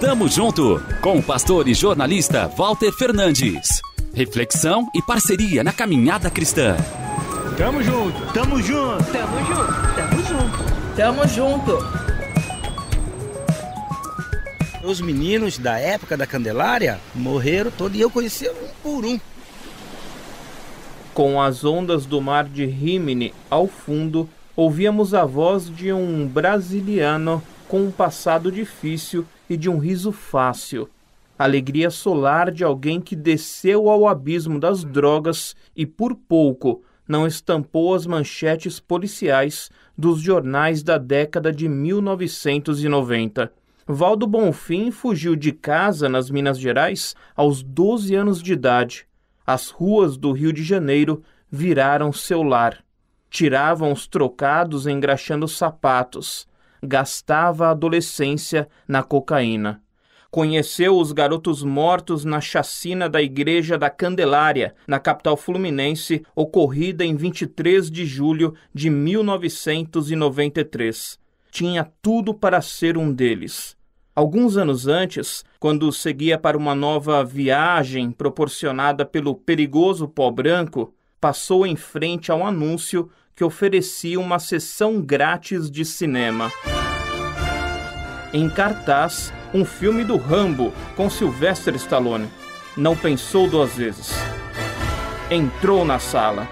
Tamo junto com o pastor e jornalista Walter Fernandes. Reflexão e parceria na caminhada cristã. Tamo junto, tamo junto, tamo junto, tamo junto, tamo junto. Os meninos da época da Candelária morreram todos e eu conhecia um por um. Com as ondas do mar de Rimini ao fundo, ouvíamos a voz de um brasiliano com um passado difícil e de um riso fácil. Alegria solar de alguém que desceu ao abismo das drogas e por pouco não estampou as manchetes policiais dos jornais da década de 1990. Valdo Bonfim fugiu de casa nas Minas Gerais aos 12 anos de idade as ruas do Rio de Janeiro viraram seu lar. Tiravam os trocados engraxando sapatos. Gastava a adolescência na cocaína. Conheceu os garotos mortos na chacina da Igreja da Candelária, na capital fluminense, ocorrida em 23 de julho de 1993. Tinha tudo para ser um deles. Alguns anos antes, quando seguia para uma nova viagem proporcionada pelo perigoso pó branco, passou em frente a um anúncio que oferecia uma sessão grátis de cinema. Em cartaz, um filme do Rambo com Sylvester Stallone. Não pensou duas vezes. Entrou na sala.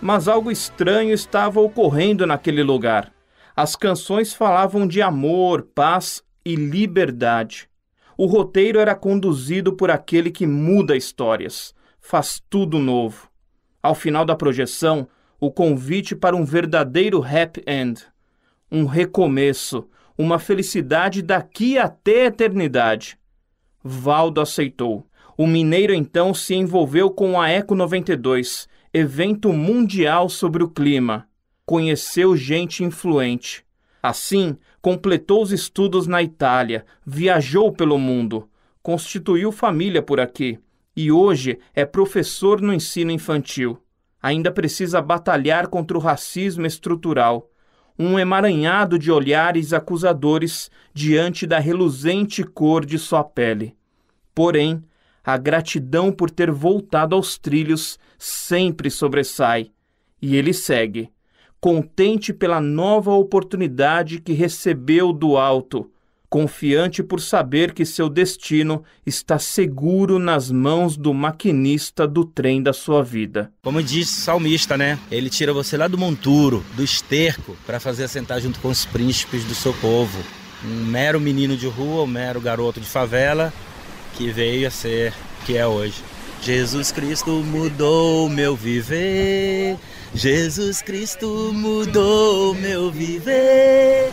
Mas algo estranho estava ocorrendo naquele lugar. As canções falavam de amor, paz e liberdade. O roteiro era conduzido por aquele que muda histórias, faz tudo novo. Ao final da projeção, o convite para um verdadeiro happy end, um recomeço, uma felicidade daqui até a eternidade. Valdo aceitou. O mineiro então se envolveu com a Eco 92, evento mundial sobre o clima conheceu gente influente. Assim, completou os estudos na Itália, viajou pelo mundo, constituiu família por aqui e hoje é professor no ensino infantil. Ainda precisa batalhar contra o racismo estrutural, um emaranhado de olhares acusadores diante da reluzente cor de sua pele. Porém, a gratidão por ter voltado aos trilhos sempre sobressai, e ele segue contente pela nova oportunidade que recebeu do alto, confiante por saber que seu destino está seguro nas mãos do maquinista do trem da sua vida. Como diz o salmista, né? Ele tira você lá do monturo, do esterco, para fazer assentar junto com os príncipes do seu povo. Um mero menino de rua, um mero garoto de favela que veio a ser o que é hoje. Jesus Cristo mudou meu viver. Jesus Cristo mudou meu viver.